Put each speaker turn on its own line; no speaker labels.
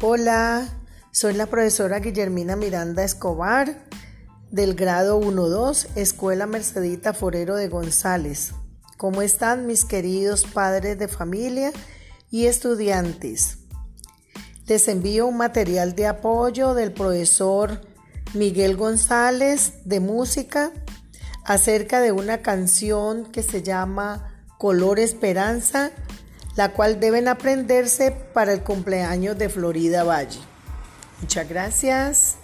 Hola, soy la profesora Guillermina Miranda Escobar del grado 1-2, Escuela Mercedita Forero de González. ¿Cómo están mis queridos padres de familia y estudiantes? Les envío un material de apoyo del profesor Miguel González de música acerca de una canción que se llama Color Esperanza la cual deben aprenderse para el cumpleaños de Florida Valle. Muchas gracias.